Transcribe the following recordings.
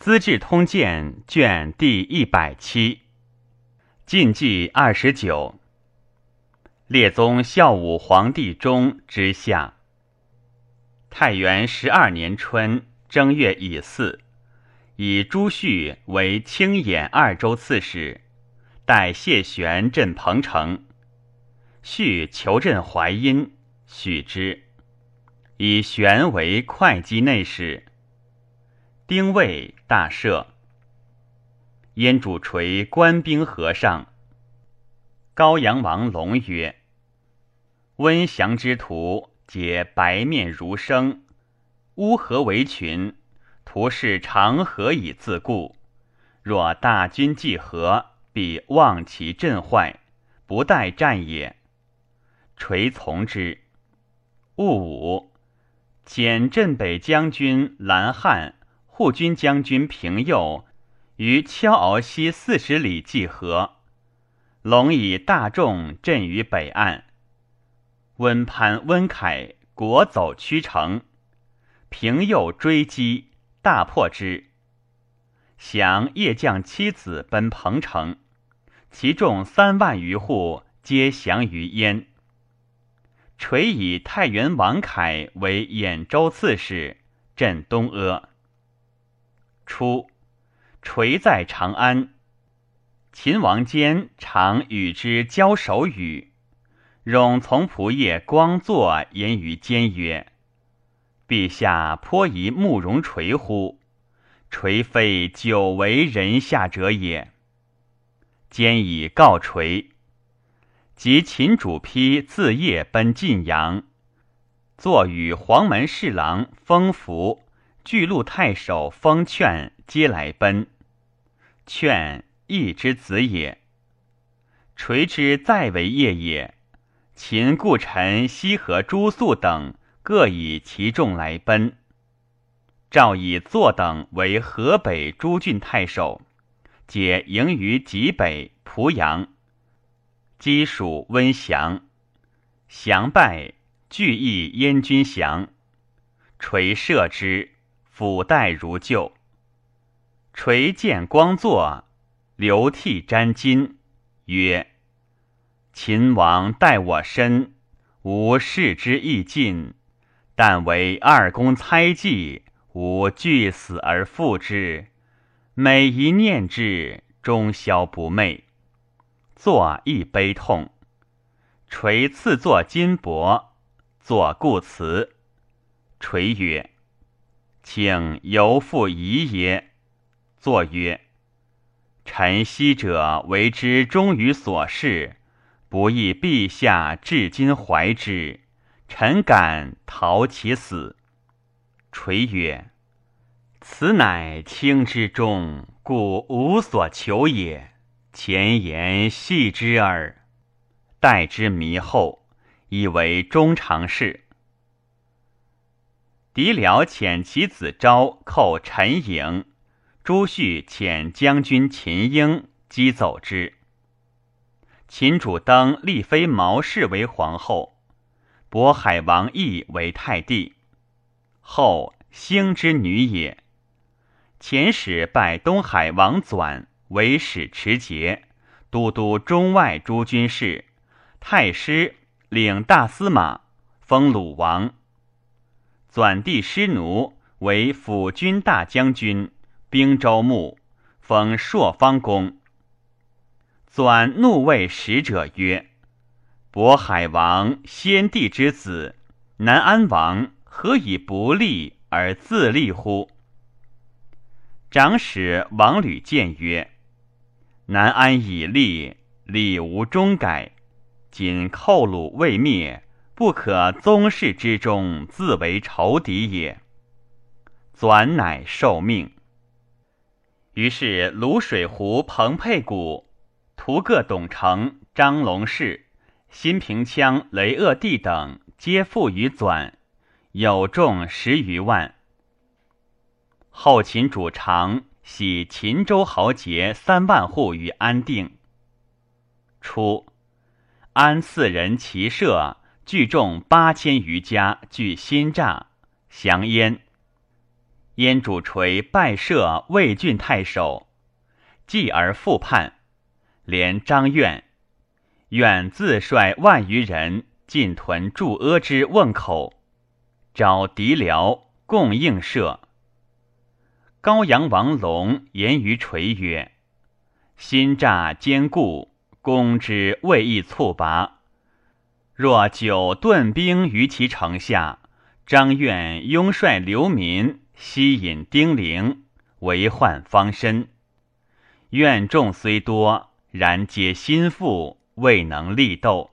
资治通鉴》卷第一百七，晋纪二十九。列宗孝武皇帝中之下。太元十二年春正月乙巳，以朱旭为青兖二州刺史，代谢玄镇彭城。旭求镇淮阴，许之，以玄为会稽内史。丁未，大赦。燕主垂官兵和尚。高阳王龙曰：“温降之徒，皆白面如生，乌合为群，徒是长河以自固。若大军既合，必望其阵坏，不待战也。垂从之。戊午，遣镇北将军蓝汉。”护军将军平右于敲鳌西四十里济河，龙以大众镇于北岸。温潘、温凯国走曲城，平右追击，大破之。降夜将妻子奔彭城，其众三万余户皆降于燕。垂以太原王凯为兖州刺史，镇东阿。初，垂在长安，秦王坚常与之交手语。冗从仆射光作言于坚曰：“陛下颇疑慕容垂乎？垂非久为人下者也。”坚以告垂，即秦主丕自夜奔晋阳，坐与黄门侍郎封福。巨鹿太守封劝皆来奔，劝义之子也。垂之再为业也。秦故臣西河朱肃等各以其众来奔。赵以坐等为河北诸郡太守，皆迎于济北濮阳。击蜀温降，降败，俱诣燕军降。垂射之。俯待如旧，垂见光作，流涕沾巾，曰：“秦王待我深，吾视之亦尽。但为二公猜忌，吾惧死而复之。每一念之，终宵不寐。作亦悲痛。垂赐作金帛，作故辞。垂曰。”请由复疑也。作曰：“臣昔者为之忠于所事，不意陛下至今怀之，臣敢逃其死。”垂曰：“此乃卿之忠，故无所求也。前言戏之耳，待之弥后，以为中常事。”狄辽遣其子昭寇陈营，朱旭遣将军秦英击走之。秦主登立妃毛氏为皇后，渤海王义为太帝。后兴之女也。遣使拜东海王纂为使持节，都督中外诸军事，太师领大司马，封鲁王。纂帝师奴为辅军大将军，兵州牧，封朔方公。纂怒谓使者曰：“渤海王先帝之子，南安王何以不立而自立乎？”长史王吕谏曰：“南安已立，礼无终改，今寇虏未灭。”不可宗室之中自为仇敌也。纂乃受命。于是泸水湖彭沛谷、屠各董承、张龙氏、新平羌雷厄地等，皆附于纂，有众十余万。后秦主长徙秦州豪杰三万户于安定。初，安四人骑射。聚众八千余家，据新栅降燕。燕主垂拜赦魏郡太守，继而复叛，连张愿，愿自率万余人进屯驻阿之瓮口，招敌辽共应射。高阳王龙言于垂曰：“心诈坚固，攻之未易猝拔。若久顿兵于其城下，张愿拥率流民。”吸引丁零，为患方身。愿众虽多，然皆心腹，未能力斗。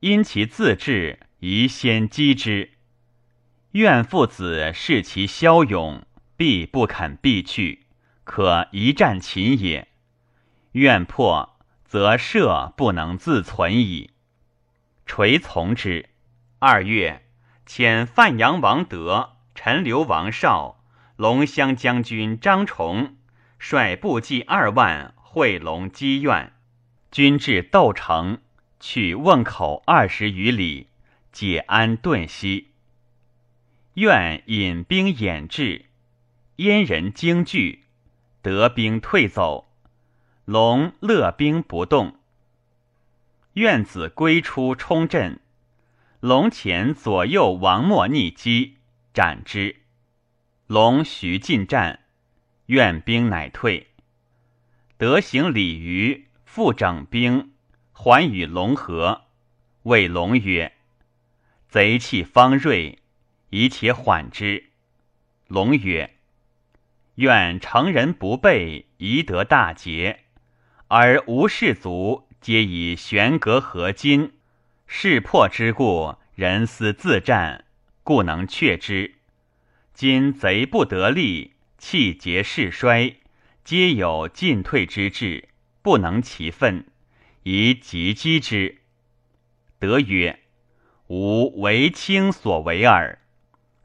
因其自治，宜先击之。愿父子视其骁勇，必不肯避去，可一战擒也。愿破，则社不能自存矣。垂从之。二月，遣范阳王德。陈留王绍、龙骧将军张崇率部骑二万会龙积苑，军至窦城，去瓮口二十余里，解安顿息。愿引兵掩至，燕人惊惧，得兵退走。龙勒兵不动。愿子归出冲阵，龙前左右王莫逆击。斩之，龙徐进战，愿兵乃退。德行鲤鱼，复整兵，还与龙合。谓龙曰：“贼气方锐，宜且缓之。”龙曰：“愿成人不备，宜得大捷，而无士卒，皆以悬戈合金，势破之故，人思自战。”故能却之。今贼不得力，气节势衰，皆有进退之志，不能其分，宜急击之。德曰：“吾为卿所为耳。”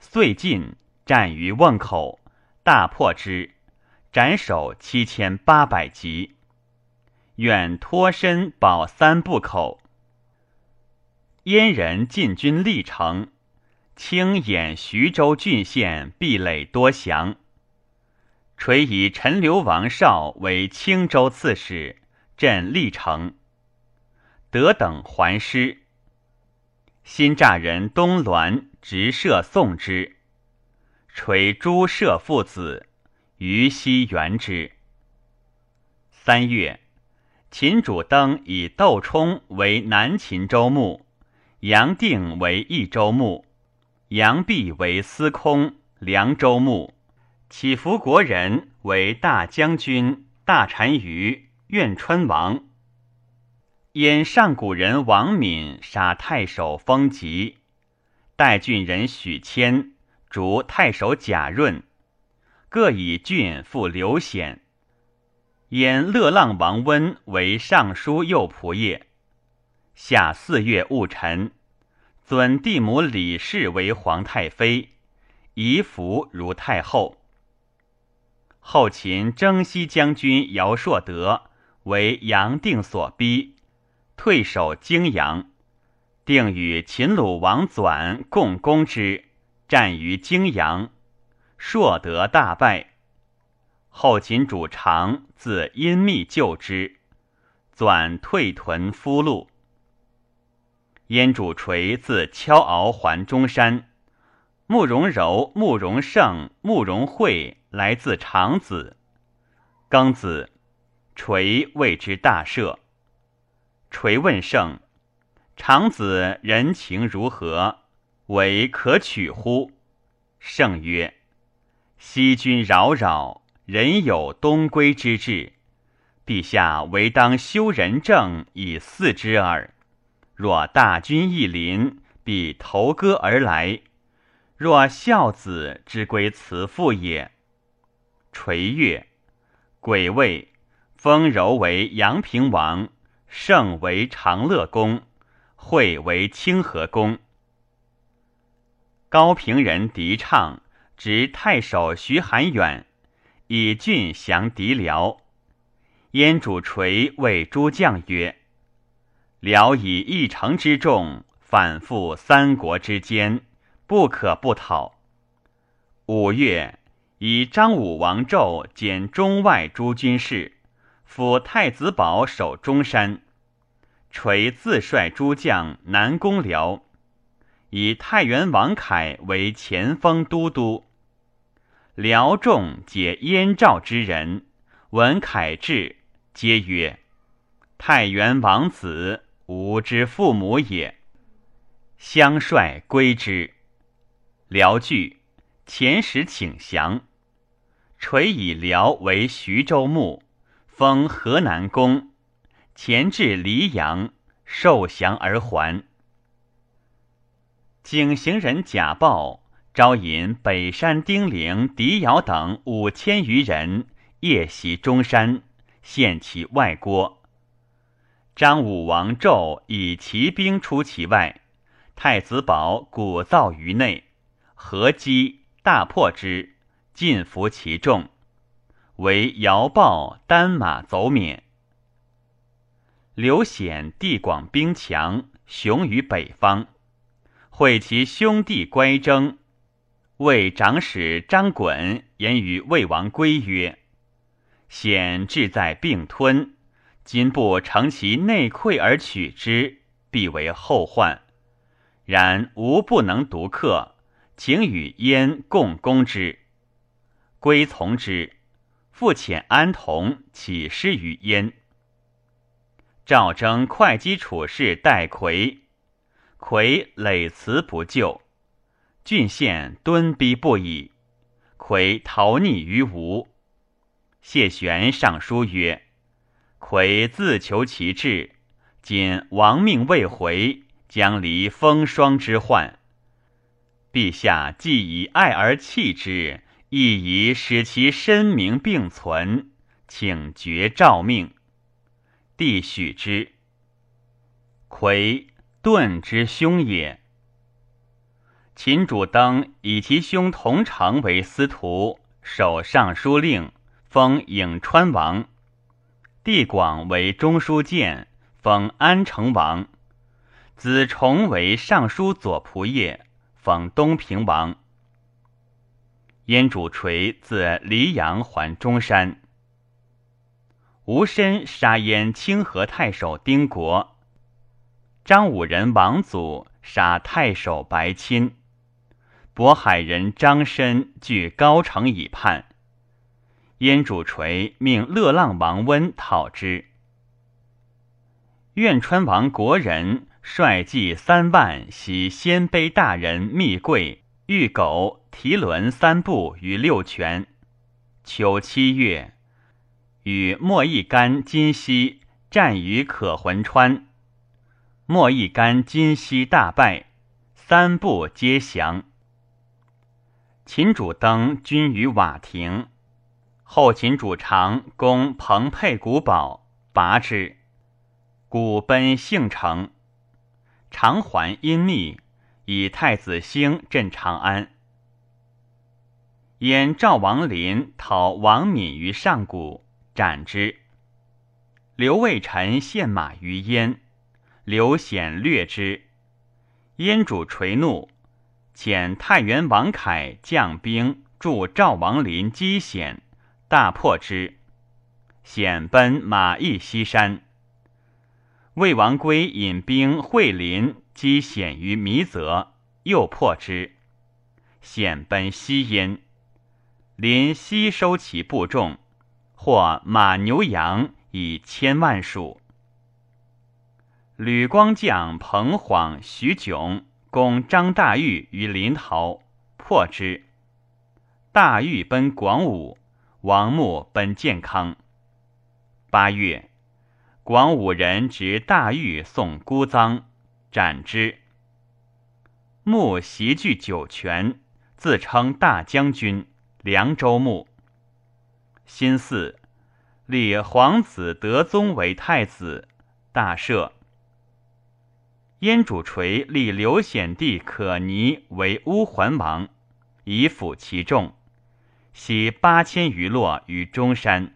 遂进，战于瓮口，大破之，斩首七千八百级。愿脱身保三不口。燕人进军历城。清演徐州郡县壁垒多降，垂以陈留王绍为青州刺史，镇历城。得等还师。新乍人东栾直射送之，垂诸射父子，于西援之。三月，秦主登以窦冲为南秦州牧，杨定为益州牧。杨弼为司空、凉州牧，乞伏国人为大将军、大单于、愿春王。因上古人王敏杀太守封吉，代郡人许谦逐太守贾润，各以郡复刘显。因乐浪王温为尚书右仆射。夏四月戊辰。尊帝母李氏为皇太妃，仪服如太后。后秦征西将军姚硕德为杨定所逼，退守泾阳。定与秦鲁王纂共攻之，战于泾阳，硕德大败。后秦主常自阴密救之，转退屯夫路。燕主垂自敲敖还中山，慕容柔、慕容胜、慕容慧来自长子。庚子，垂谓之大赦。垂问胜：“长子人情如何？为可取乎？”胜曰：“西君扰扰，人有东归之志。陛下唯当修仁政以嗣之耳。”若大军一临，必投戈而来；若孝子之归慈父也。垂月，癸未，封柔为阳平王，盛为长乐公，惠为清河公。高平人狄畅执太守徐寒远，以郡降敌辽。燕主垂谓诸将曰。辽以一城之众反复三国之间，不可不讨。五月，以张武王胄兼中外诸军事，辅太子保守中山。垂自率诸将南攻辽，以太原王凯为前锋都督。辽众皆燕赵之人，闻凯至，皆曰：“太原王子，吾之父母也。”相率归之。辽惧，遣使请降。垂以辽为徐州牧，封河南公。前至黎阳，受降而还。景行人贾豹招引北山丁零、狄尧等五千余人，夜袭中山，献其外郭。张武王胄以骑兵出其外，太子保鼓噪于内，合击大破之，尽服其众，为尧豹单马走免。刘显地广兵强，雄于北方，会其兄弟乖征。魏长史张衮言于魏王归曰：“显志在并吞，今不乘其内溃而取之，必为后患。然吾不能独克，请与燕共攻之。”归从之，复遣安童起师于燕。赵征会稽处事戴逵，逵累辞不就，郡县敦逼不已，逵逃匿于吴。谢玄上书曰：“逵自求其志，今亡命未回，将离风霜之患。陛下既以爱而弃之，亦以使其身名并存，请绝诏命。”帝许之。魁盾之兄也。秦主登以其兄同城为司徒，守尚书令，封颍川王；帝广为中书监，封安成王；子重为尚书左仆射，封东平王。燕主垂自黎阳还中山。吴申杀燕清河太守丁国，张武人王祖杀太守白钦，渤海人张申据高城以叛。燕主垂命乐浪王温讨之。苑川王国人率骑三万袭鲜卑大人密贵、玉狗、提伦三部于六泉。秋七月。与莫一干、金熙战于可浑川，莫一干、金熙大败，三部皆降。秦主登军于瓦亭，后秦主长攻彭沛古堡，拔之，古奔幸城。长还阴密，以太子兴镇长安。燕赵王林讨王敏于上谷。斩之。刘卫臣献马于燕，刘显掠之。燕主垂怒，遣太原王凯将兵助赵王林击显，大破之。显奔马邑西山。魏王归引兵会林击显于弥泽，又破之。显奔西燕，林西收其部众。或马牛羊以千万数。吕光将彭晃、徐炯攻张大玉于临洮，破之。大玉奔广武，王穆奔建康。八月，广武人执大玉送孤臧，斩之。穆袭据酒泉，自称大将军、凉州牧。新四，立皇子德宗为太子，大赦。燕主垂立刘显弟可尼为乌桓王，以辅其众，徙八千余落于中山。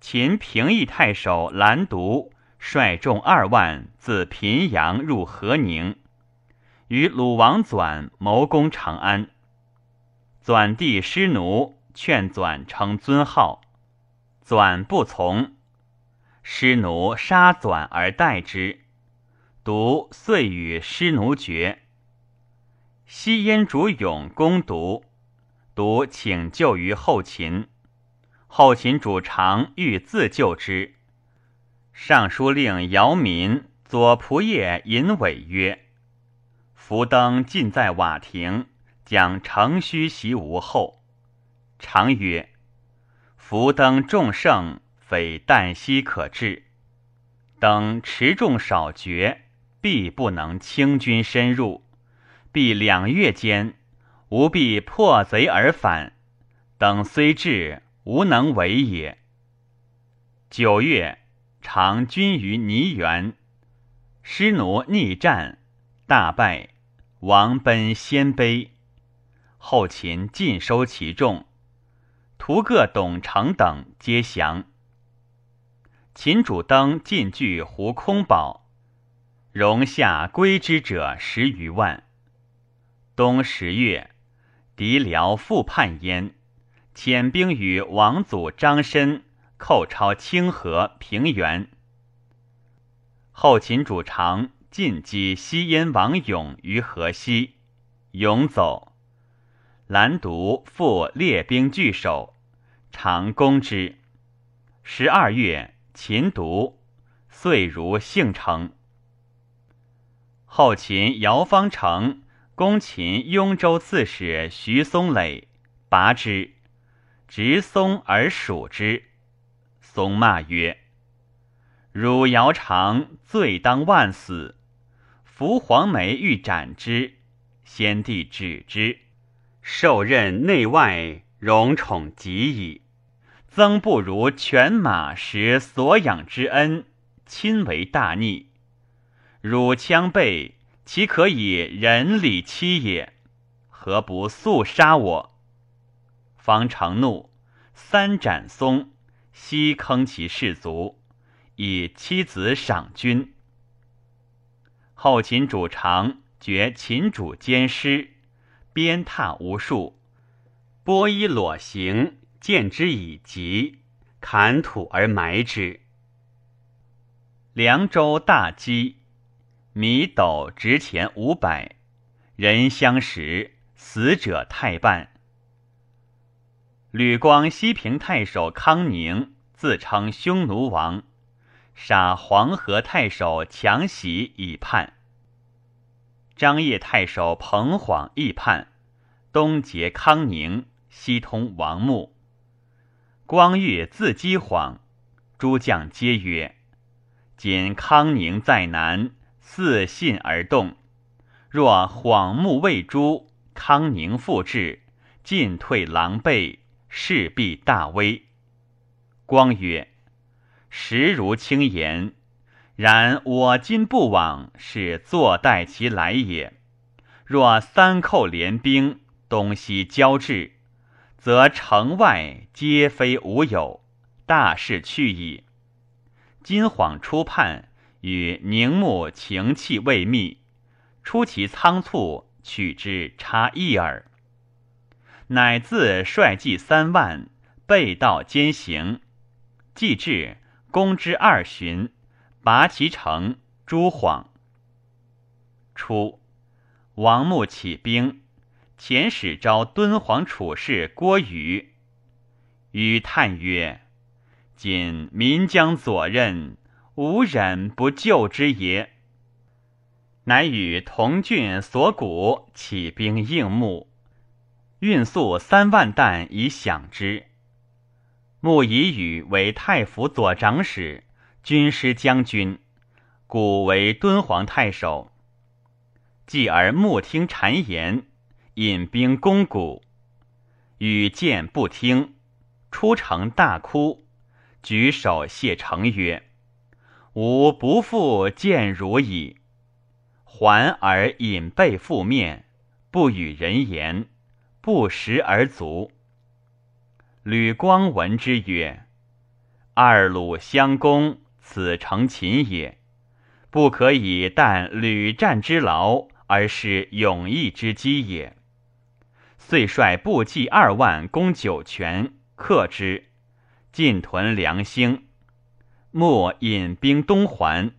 秦平邑太守兰独率众二万自平阳入河宁，与鲁王纂谋攻长安。纂帝师奴劝纂称尊号，纂不从。师奴杀纂而代之，独遂与师奴绝。西燕主勇攻独，独请救于后秦。后秦主常欲自救之，尚书令姚民左仆射尹伟曰：“福登尽在瓦亭，将乘虚袭吴后。”常曰：“福登众胜，非旦夕可至。等持重少绝，必不能轻军深入。必两月间，吾必破贼而返。等虽至。”无能为也。九月，常军于泥原，师奴逆战，大败，王奔鲜卑。后秦尽收其众，屠各董承等皆降。秦主登进据胡空堡，容下归之者十余万。冬十月，敌辽复叛燕。遣兵与王祖张申寇超清河平原。后秦主常进击西燕王勇于河西，勇走，兰独复列兵据守，常攻之。十二月，秦独，遂如幸城。后秦姚方成攻秦雍州刺史徐松垒，拔之。执松而属之，松骂曰：“汝姚常罪当万死。伏黄梅欲斩之，先帝止之。受任内外，荣宠极矣。曾不如犬马食所养之恩，亲为大逆。汝羌背，岂可以人礼欺也？何不速杀我？”方成怒，三斩松，悉坑其士卒，以妻子赏君。后秦主常绝秦主奸师，鞭挞无数，剥衣裸行，见之以疾，砍土而埋之。凉州大饥，米斗值钱五百，人相食，死者太半。吕光西平太守康宁自称匈奴王，杀黄河太守强袭以叛。张掖太守彭晃亦叛，东结康宁，西通王穆。光裕自击晃，诸将皆曰：“今康宁在南，自信而动。若恍目未诛，康宁复至，进退狼狈。”势必大危。光曰：“实如轻言，然我今不往，是坐待其来也。若三寇联兵，东西交至，则城外皆非吾有，大事去矣。今晃初叛，与宁穆情气未密，出其仓促，取之差异耳。”乃自率骑三万，背道兼行。既至，攻之二旬，拔其城，诛晃。初，王穆起兵，遣使招敦煌处士郭宇。宇叹曰：“今民将左任，吾忍不救之也。”乃与同郡所谷起兵应募。运粟三万担以饷之。穆以宇为太府左长史、军师将军，古为敦煌太守。继而穆听谗言，引兵攻谷，与见不听，出城大哭，举手谢城曰：“吾不复见汝矣。”还而引背覆面，不与人言。不食而卒。吕光闻之曰：“二鲁相攻，此诚秦也。不可以但屡战之劳，而是勇毅之机也。遂率部骑二万攻酒泉，克之，进屯梁兴。莫引兵东还，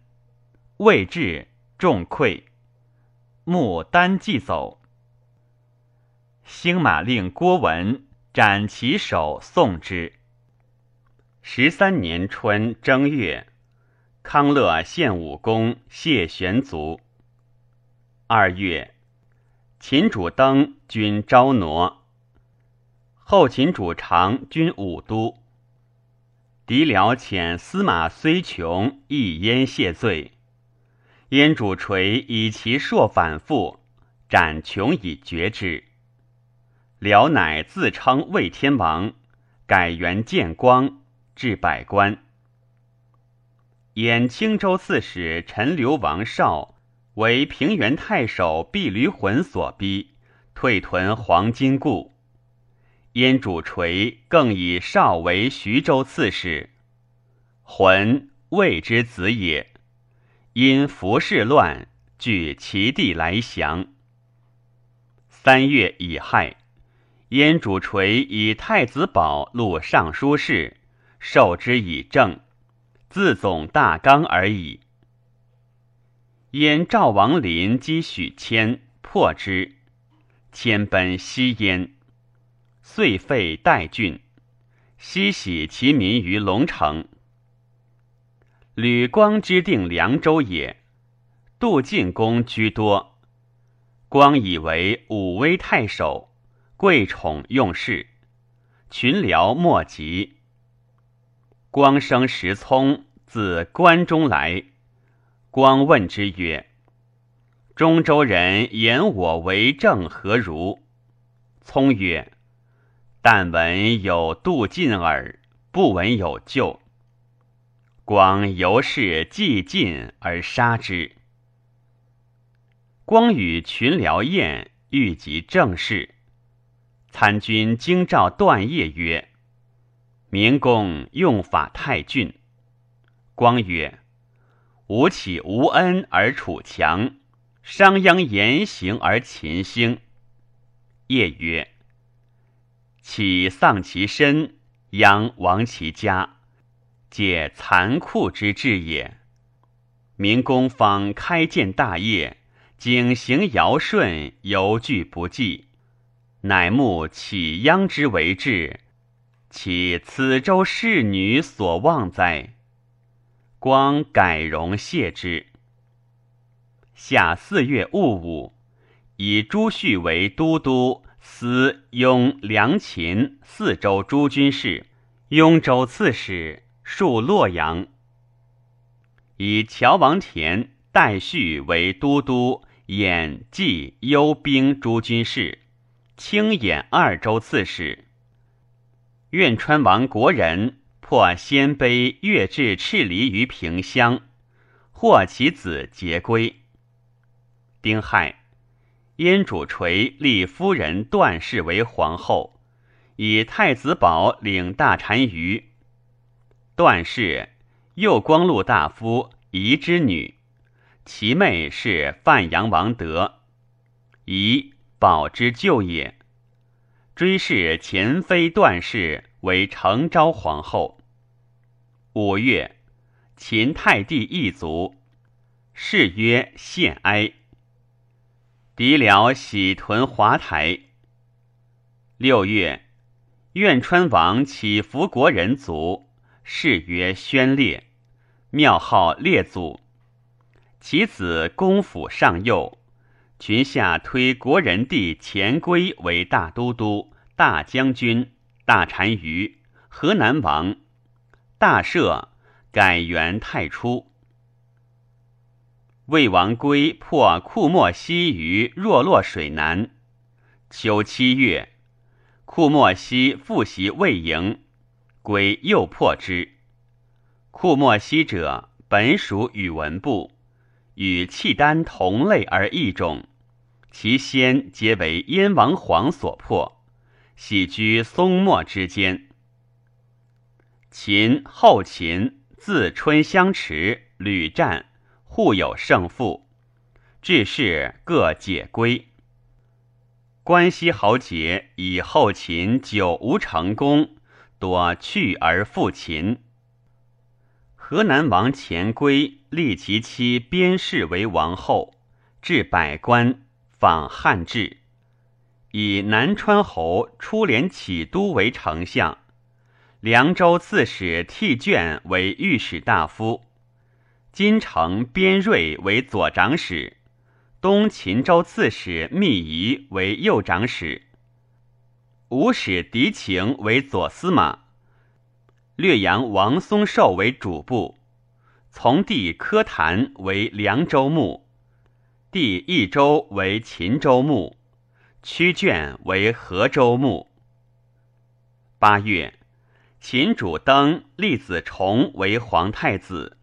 未至，众溃。穆单骑走。兴马令郭文斩其首，送之。十三年春正月，康乐献武功，谢玄卒。二月，秦主登军昭挪，后秦主长军武都。敌辽遣司马虽穷，亦焉谢罪。燕主垂以其硕反复，斩穷以绝之。辽乃自称魏天王，改元建光，置百官。演青州刺史陈留王绍为平原太守毕驴浑所逼，退屯黄金固。燕主垂更以少为徐州刺史，浑魏之子也。因服侍乱，据其地来降。三月乙亥，燕主垂以太子宝录尚书事，授之以政，自总大纲而已。燕赵王林击许谦，破之，迁奔西燕。遂废代郡，西徙其民于龙城。吕光之定凉州也，杜晋公居多。光以为武威太守，贵宠用事，群僚莫及。光生石聪，自关中来。光问之曰：“中州人言我为政何如？”聪曰。但闻有杜尽耳，不闻有救。光由是既晋而杀之。光与群僚宴，欲及政事。参军京兆段业曰：“明公用法太峻。”光曰：“吾岂无恩而楚强，商鞅言行而秦兴。”业曰。岂丧其身，殃亡其家，皆残酷之至也。明公方开建大业，景行尧舜，犹惧不济，乃慕启殃之为治，岂此周侍女所望哉？光改容谢之。夏四月戊午，以朱旭为都督。司雍梁秦四州诸军事，雍州刺史，戍洛阳。以乔王田代绪为都督兖冀幽兵诸军事，清兖二州刺史。愿川王国人破鲜卑越至赤离于平乡，获其子节归。丁亥。燕主垂立夫人段氏为皇后，以太子宝领大单于。段氏，右光禄大夫仪之女，其妹是范阳王德，仪宝之舅也。追谥前妃段氏为成昭皇后。五月，秦太帝一族，谥曰献哀。敌辽喜屯华台。六月，苑川王起伏国人族，谥曰宣烈，庙号烈祖。其子公府上幼，群下推国人弟钱归为大都督、大将军、大单于、河南王。大赦，改元太初。魏王归破库莫西于若洛水南。秋七月，库莫西复袭魏营，归又破之。库莫西者，本属宇文部，与契丹同类而异种。其先皆为燕王皇所破，喜居松漠之间。秦后秦自春相持，屡战。互有胜负，至是各解归。关西豪杰以后秦久无成功，多去而复秦。河南王钱归立其妻边氏为王后，置百官，仿汉制，以南川侯出连起都为丞相，凉州刺史替卷为御史大夫。金城边瑞为左长史，东秦州刺史密仪为右长史，吴使狄情为左司马，略阳王松寿为主簿，从弟柯谭为凉州牧，弟益州为秦州牧，屈卷为河州牧。八月，秦主登立子重为皇太子。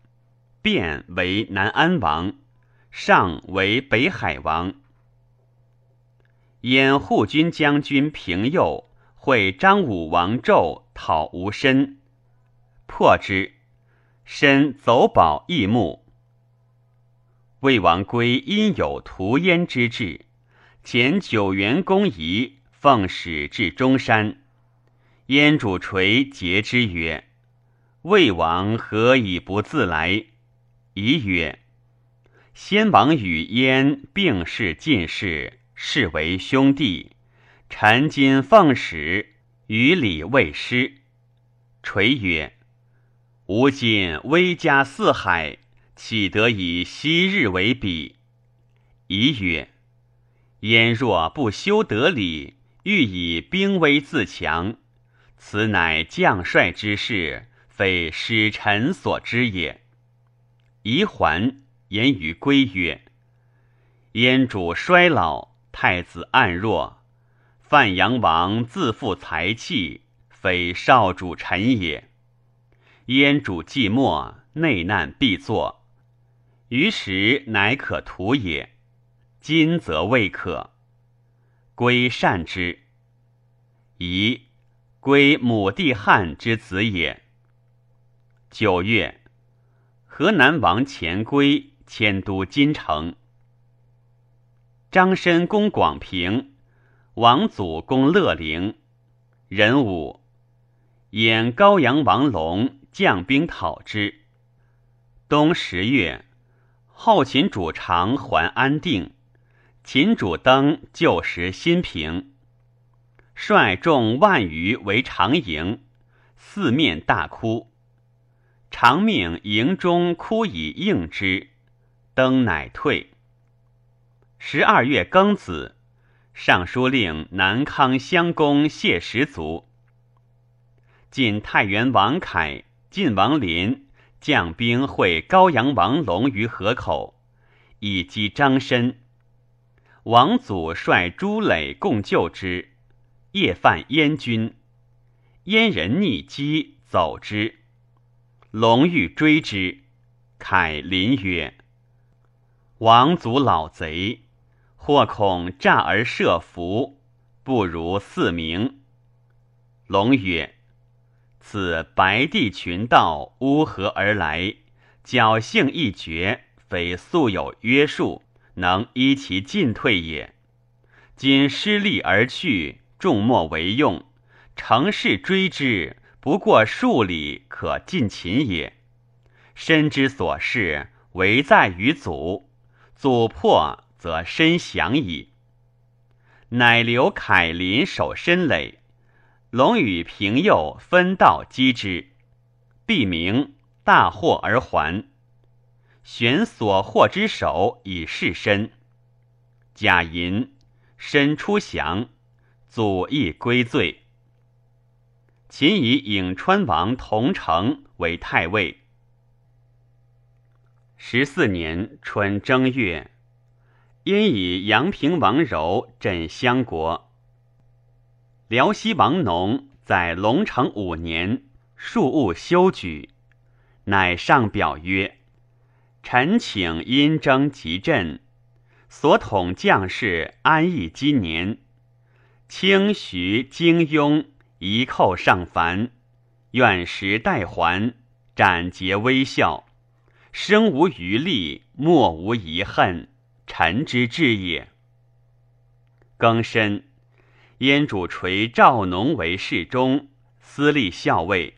卞为南安王，上为北海王。燕护军将军平右会张武王纣讨吴申，破之，申走保义木。魏王归因有屠燕之志，遣九原公仪奉使至中山，燕主垂诘之曰：“魏王何以不自来？”仪曰：“先王与燕并世近世，是为兄弟。臣今奉使，与礼未失。”垂曰：“吾今威加四海，岂得以昔日为比？”仪曰：“燕若不修德礼，欲以兵威自强，此乃将帅之事，非使臣所知也。”宜还言于归曰：“燕主衰老，太子暗弱，范阳王自负才气，非少主臣也。燕主寂寞，内难必作，于时乃可图也。今则未可。归善之。宜归母弟汉之子也。九月。”河南王钱归迁都金城，张申攻广平，王祖攻乐陵，壬午，演高阳王龙将兵讨之。冬十月，后秦主长还安定，秦主登旧时新平，率众万余为长营，四面大哭。长命营中哭以应之，登乃退。十二月庚子，尚书令南康襄公谢十族。晋太原王凯、晋王林将兵会高阳王龙于河口，以击张申。王祖率朱垒共救之，夜犯燕军，燕人逆击走之。龙欲追之，凯临曰：“王族老贼，或恐诈而设伏，不如四明。”龙曰：“此白帝群盗乌合而来，侥幸一绝，非素有约束，能依其进退也。今失利而去，众莫为用，乘势追之。”不过数里可尽秦也。身之所事，唯在于祖。祖破，则身降矣。乃留凯林守身垒，龙与平右分道击之，必明大获而还。选所获之首以示身。贾银身出降，祖亦归罪。秦以颍川王同城为太尉。十四年春正月，因以阳平王柔镇襄国。辽西王农在龙城五年，庶务修举，乃上表曰：“臣请因征集镇，所统将士安邑今年，清徐荆雍。”一寇上凡，愿时代还，斩截微笑，生无余力，莫无遗恨，臣之志也。庚申，燕主垂赵农为侍中，司隶校尉，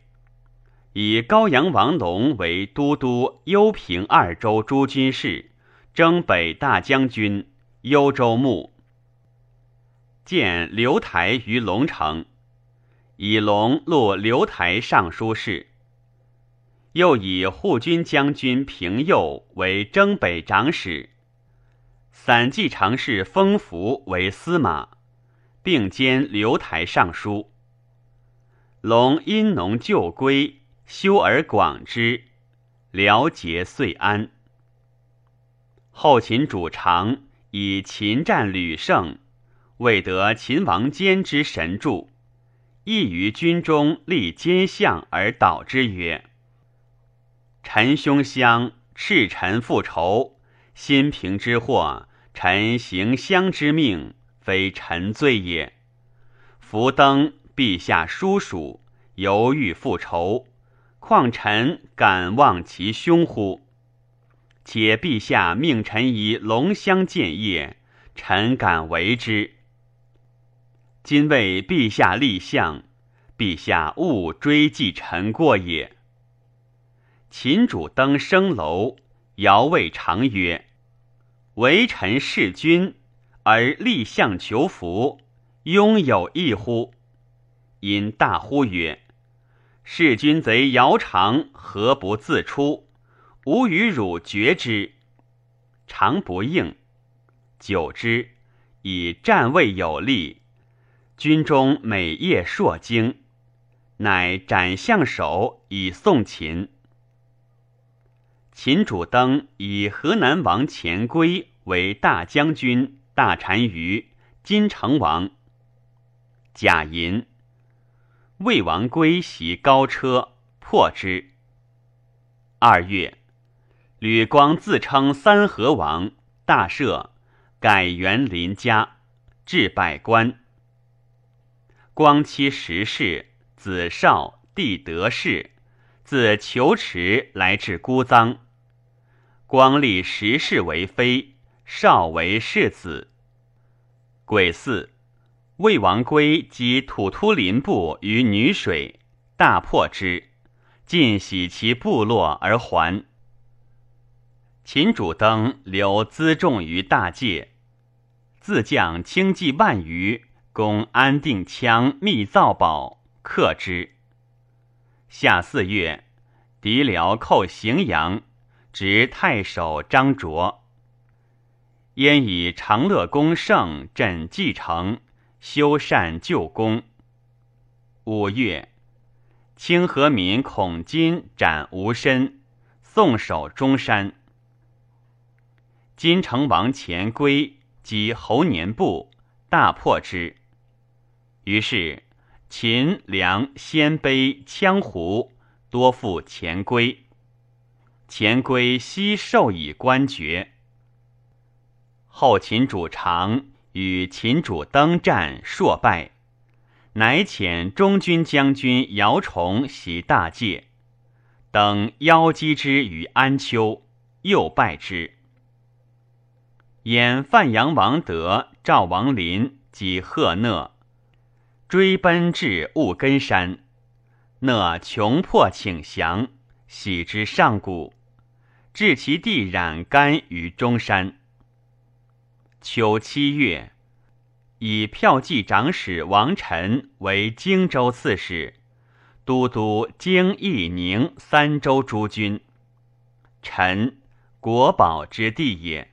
以高阳王龙为都督幽平二州诸军事，征北大将军、幽州牧。建刘台于龙城，以龙录刘台尚书事。又以护军将军平右为征北长史，散骑常侍封福为司马。并兼留台尚书。龙因农旧归，修而广之，辽结遂安。后秦主常以秦战屡胜，未得秦王坚之神助，亦于军中立奸相而导之曰：“臣兄相，赤臣复仇，心平之祸，臣行相之命。”非臣罪也。福登陛下叔属，犹豫复仇，况臣敢忘其兄乎？且陛下命臣以龙香建业，臣敢为之。今为陛下立相，陛下勿追记臣过也。秦主登升楼，遥谓常曰：“为臣弑君。”而立相求福，拥有异乎？因大呼曰：“弑君贼姚常何不自出？吾与汝决之。”常不应。久之，以战未有力，军中每夜朔惊，乃斩相首以送秦。秦主登以河南王钱归为大将军。大单于金城王贾银魏王归袭高车破之。二月，吕光自称三河王，大赦，改元林家，置百官。光妻十世，子少，弟得势，自求池来至孤臧。光立十世为妃。少为世子。癸巳，魏王归击土突林部于女水，大破之，尽洗其部落而还。秦主登留辎重于大界，自将轻骑万余，公安定羌密造宝，克之。夏四月，敌辽寇荥阳，执太守张卓。燕以长乐宫盛镇继承，修缮旧宫。五月，清河民孔金斩吴申，送守中山。金城王前归及侯年部，大破之。于是秦、梁、鲜卑、羌胡多附钱归，钱归悉授以官爵。后秦主常与秦主登战硕败，乃遣中军将军姚崇袭大界，等邀击之于安丘，又败之。演范阳王德、赵王林及贺讷，追奔至雾根山，讷穷迫请降，喜之上谷，至其地染干于中山。秋七月，以骠骑长史王臣为荆州刺史，都督荆益宁三州诸军。臣国宝之地也。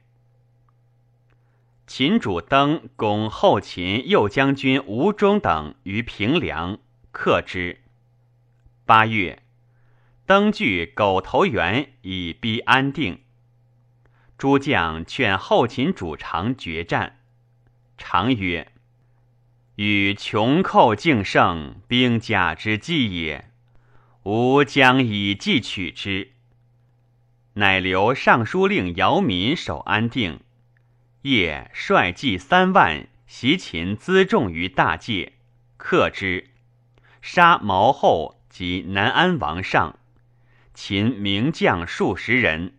秦主登拱后秦右将军吴忠等于平凉，克之。八月，登据狗头原以逼安定。诸将劝后秦主常决战，常曰：“与穷寇竞胜，兵甲之计也。吾将以计取之。”乃留尚书令姚民守安定，夜率骑三万袭秦辎重于大界，克之，杀毛后及南安王上，秦名将数十人。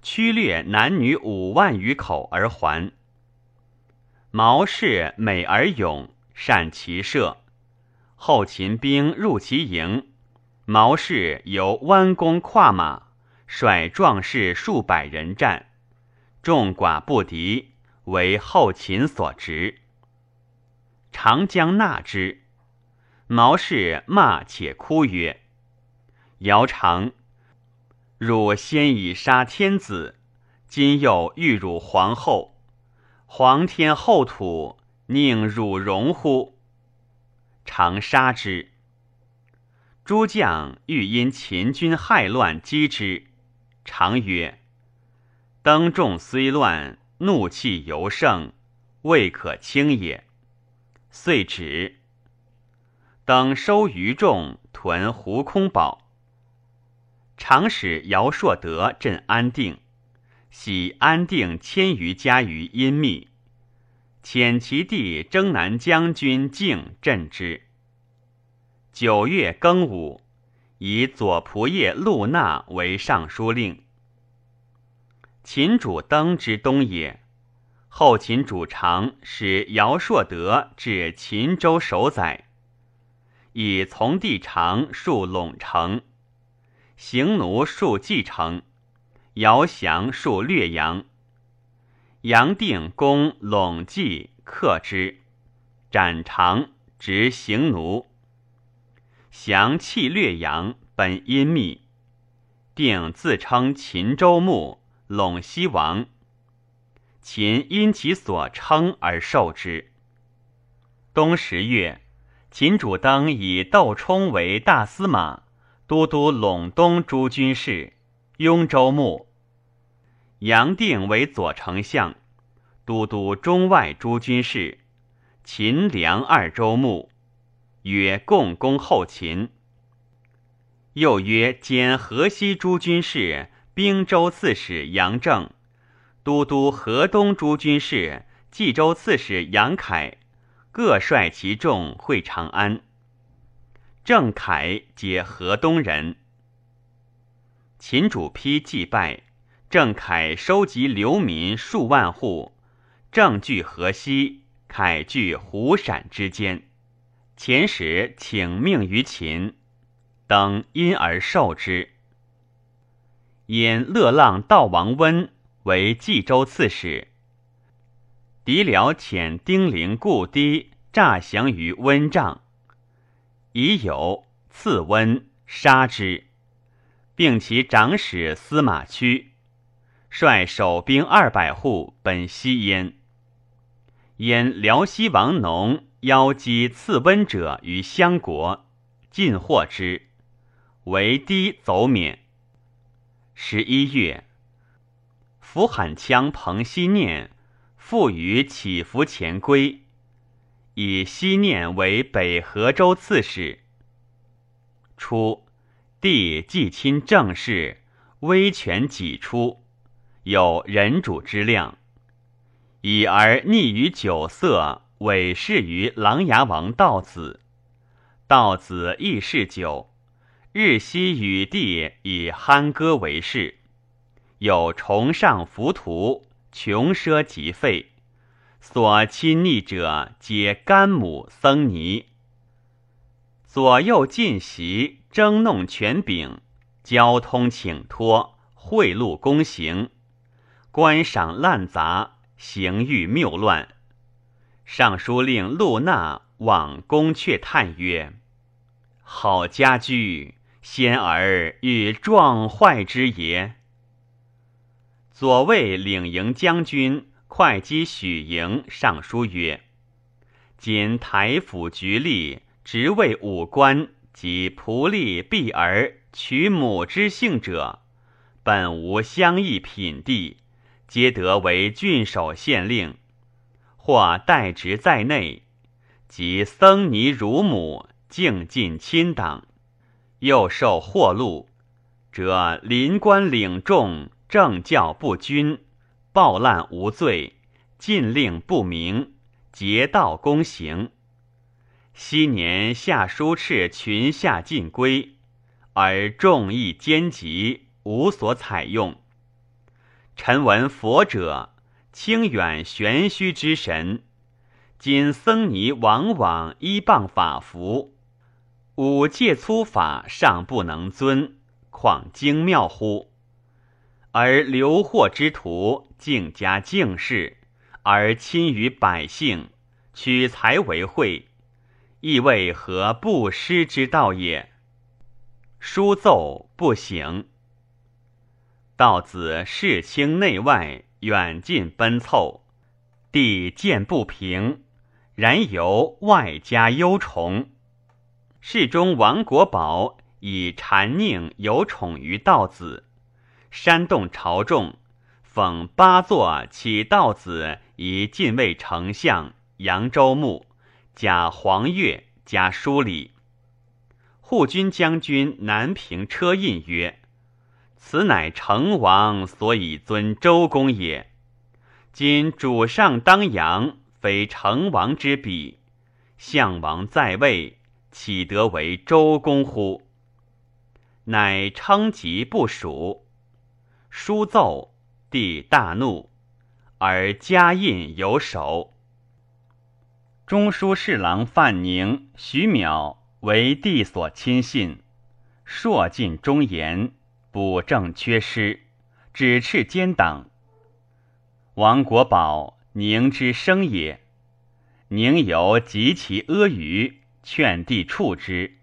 驱掠男女五万余口而还。毛氏美而勇，善骑射。后秦兵入其营，毛氏由弯弓跨马，率壮士数百人战，众寡不敌，为后秦所执。长江纳之，毛氏骂且哭曰：“尧常，汝先已杀天子，今又欲辱皇后，皇天厚土，宁汝容乎？”常杀之。诸将欲因秦军害乱击之，常曰：“登众虽乱，怒气犹盛，未可轻也。”遂止。等收余众，屯胡空堡。常使姚硕德镇安定，喜安定千余家于阴密，遣其弟征南将军敬镇之。九月庚午，以左仆射陆纳为尚书令。秦主登之东也。后秦主常使姚硕德至秦州守宰，以从弟长戍陇城，行奴戍蓟城，姚翔戍略阳。杨定攻陇蓟，克之，斩长，执行奴。降弃略阳，本阴密，定自称秦州牧、陇西王。秦因其所称而受之。冬十月，秦主登以窦冲为大司马，都督陇东诸军事，雍州牧；杨定为左丞相，都督中外诸军事，秦梁二州牧，曰共攻后秦。又曰兼河西诸军事，兵州刺史杨正。都督河东诸军事，冀州刺史杨凯，各率其众会长安。郑凯皆河东人。秦主丕祭拜，郑凯收集流民数万户，郑据河西，凯据湖陕之间。前使请命于秦，等因而受之。因乐浪道王温。为冀州刺史，敌辽遣丁陵故堤诈降于温帐，已有赐温杀之，并其长史司马屈，率守兵二百户奔西燕。因辽西王农邀击刺温者于襄国，尽获之，为堤走免。十一月。符罕羌彭熙念复于起伏前归，以熙念为北河州刺史。初，帝既亲政事，威权己出，有人主之量，已而溺于酒色，委事于琅琊王道子。道子亦嗜酒，日夕与帝以酣歌为事。有崇尚浮屠，穷奢极费，所亲昵者皆干母僧尼。左右进席，争弄权柄，交通请托，贿赂公行，观赏滥杂，行欲谬乱。尚书令陆纳往宫阙叹曰：“好家居，先儿欲撞坏之也。”左卫领营将军会稽许营上书曰：“今台府局吏职位武官及仆隶婢儿娶母之姓者，本无相异品地，皆得为郡守县令，或代职在内，及僧尼乳母，敬尽亲党，又受货禄，者临官领众。”政教不均，暴滥无罪，禁令不明，劫道公行。昔年下书敕群下尽归，而众议兼极，无所采用。臣闻佛者，清远玄虚之神，今僧尼往往依谤法服，五戒粗法尚不能遵，况精妙乎？而流祸之徒敬加敬事，而亲于百姓，取财为惠，亦为何不施之道也？书奏不行。道子世卿内外远近奔凑，地见不平，然由外加忧崇。世中王国宝以禅佞有宠于道子。煽动朝众，讽八座起道子以进位丞相扬州牧，假黄钺加书礼。护军将军南平车胤曰：“此乃成王所以尊周公也。今主上当阳，非成王之比。项王在位，岂得为周公乎？”乃称疾不属。书奏，帝大怒，而加印有首。中书侍郎范宁、徐邈为帝所亲信，硕尽忠言，补正缺失，指斥奸党。王国宝，宁之生也，宁有及其阿谀，劝帝处之。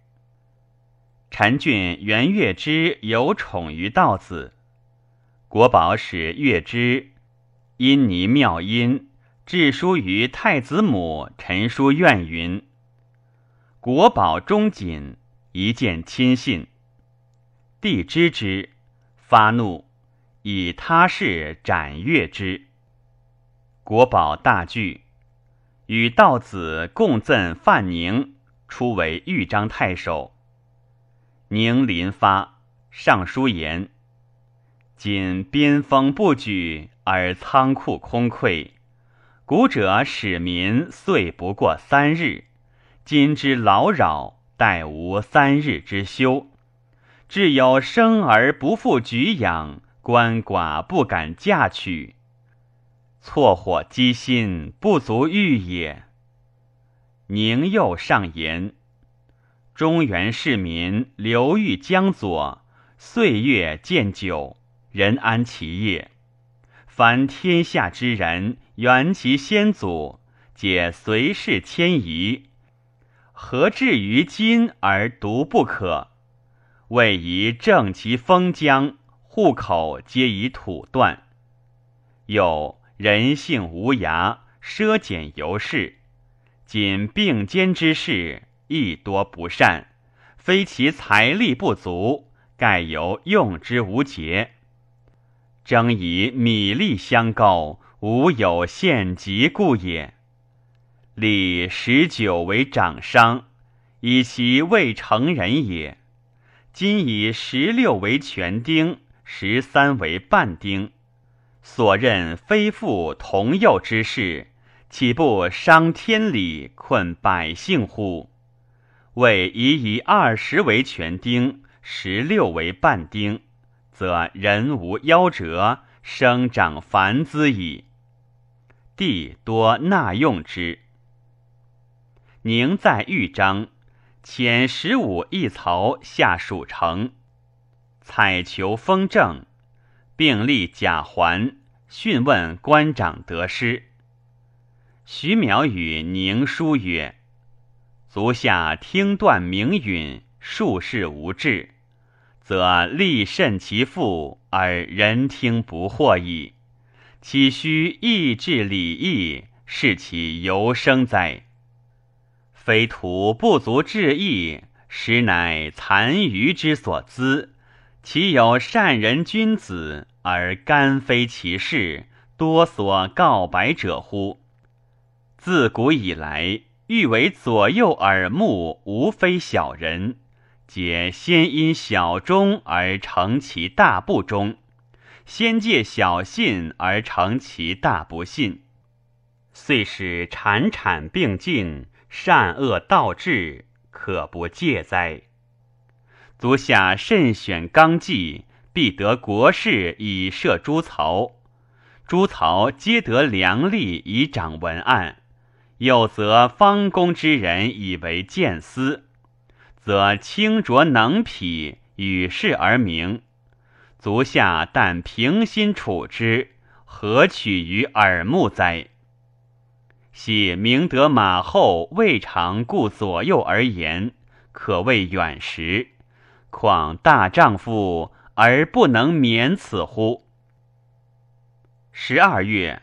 陈俊、元月之有宠于道子。国宝使月之，因尼妙音，致书于太子母陈书院云：“国宝忠谨，一见亲信。”帝知之，发怒，以他事斩月之。国宝大惧，与道子共赠范宁，出为豫章太守。宁临发，上书言。今边锋不举，而仓库空溃。古者使民岁不过三日，今之劳扰，待无三日之休。至有生而不复举养，鳏寡不敢嫁娶，错火积心，不足欲也。宁又上言：中原市民流寓江左，岁月渐久。人安其业，凡天下之人，缘其先祖，皆随世迁移，何至于今而独不可？为宜正其封疆，户口皆以土断。有人性无涯，奢俭由是。仅并肩之事，亦多不善，非其财力不足，盖由用之无节。争以米粒相告，无有献疾故也。立十九为长商，以其未成人也。今以十六为全丁，十三为半丁，所任非父同幼之事，岂不伤天理，困百姓乎？为宜以二十为全丁，十六为半丁。则人无夭折，生长繁滋矣。帝多纳用之。宁在豫章，遣十五一曹下蜀城，采求封正，并立贾环，讯问官长得失。徐邈与宁书曰：“足下听断明允，术士无志。”则力甚其父，而人听不惑矣。岂须义治礼义，是其由生哉？非徒不足治义，实乃残余之所资。岂有善人君子而甘非其事，多所告白者乎？自古以来，欲为左右耳目，无非小人。皆先因小忠而成其大不忠，先借小信而成其大不信，遂使产产并进，善恶倒置，可不戒哉？足下慎选纲纪，必得国事以设诸曹，诸曹皆得良吏以掌文案，又则方公之人以为见思，则清浊能匹，与世而明。足下但平心处之，何取于耳目哉？系明德马后未尝顾左右而言，可谓远识。况大丈夫而不能免此乎？十二月，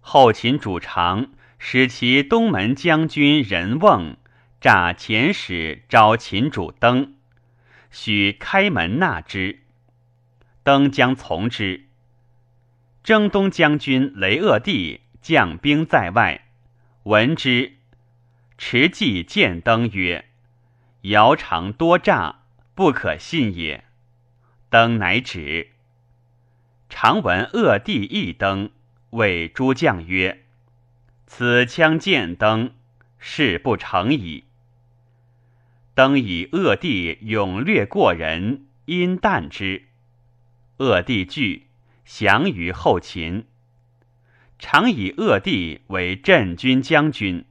后秦主常使其东门将军任瓮诈遣使招秦主登，许开门纳之。登将从之。征东将军雷恶帝将兵在外。闻之，持计见登曰：“尧常多诈，不可信也。”登乃止。常闻恶帝一登，谓诸将曰：“此枪见登，事不成矣。”登以恶帝勇略过人，因惮之。恶帝惧，降于后秦。常以恶帝为镇军将军。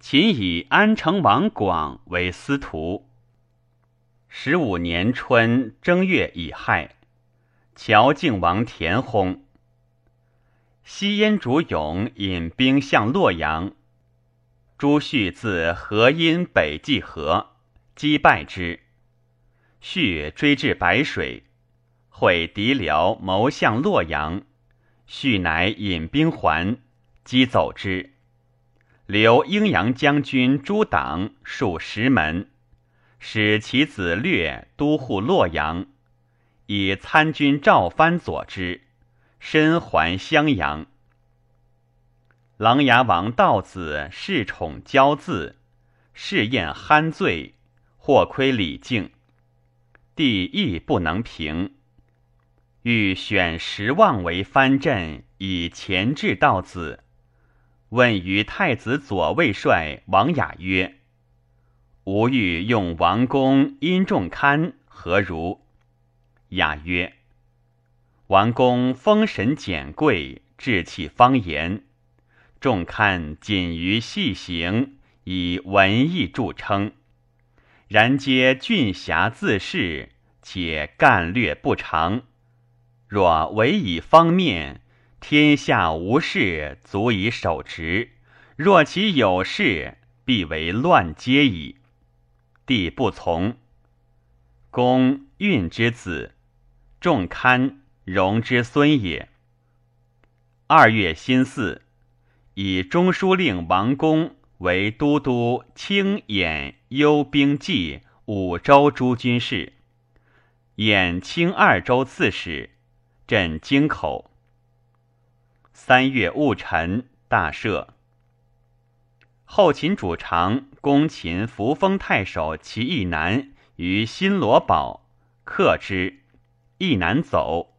秦以安成王广为司徒。十五年春正月乙亥，乔靖王田薨。西燕主勇引兵向洛阳，朱旭自河阴北济河，击败之。旭追至白水，会敌辽谋向洛阳。旭乃引兵还，击走之。留阴阳将军朱党戍石门，使其子略都护洛阳，以参军赵藩佐之，身还襄阳。琅琊王道子恃宠骄恣，试宴酣醉，或亏礼敬，帝亦不能平。欲选十望为藩镇，以前置道子。问于太子左卫帅王雅曰：“吾欲用王公殷仲堪，何如？”雅曰：“王公封神简贵，志气方言；仲堪谨于细行，以文艺著称。然皆俊侠自恃，且干略不长。”若唯以方面，天下无事，足以守职；若其有事，必为乱阶矣。帝不从。公运之子，仲堪荣之孙也。二月辛巳，以中书令王公为都督清兖幽兵记五州诸军事，兖清二州刺史。镇京口。三月戊辰，大赦。后秦主常攻秦扶风太守齐义南于新罗堡，克之，义南走。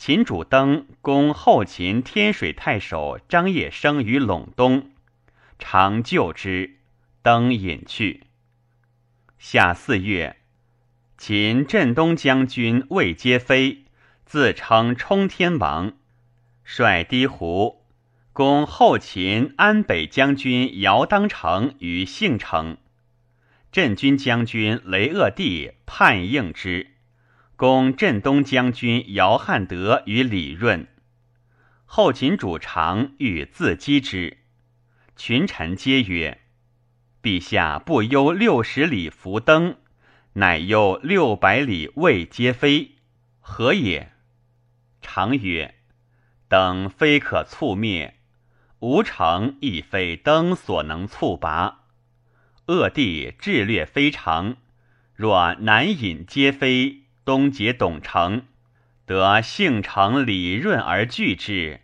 秦主登攻后秦天水太守张掖生于陇东，常救之，登隐去。夏四月，秦镇东将军魏皆飞。自称冲天王，率低胡攻后秦安北将军姚当成于杏城，镇军将军雷鄂帝叛应之，攻镇东将军姚汉德与李润。后秦主常欲自击之，群臣皆曰：“陛下不忧六十里伏登，乃忧六百里未皆飞，何也？”常曰：“等非可猝灭，吾城亦非登所能猝拔。恶地智略非常，若难引皆非，东结董承，得幸城李润而拒之，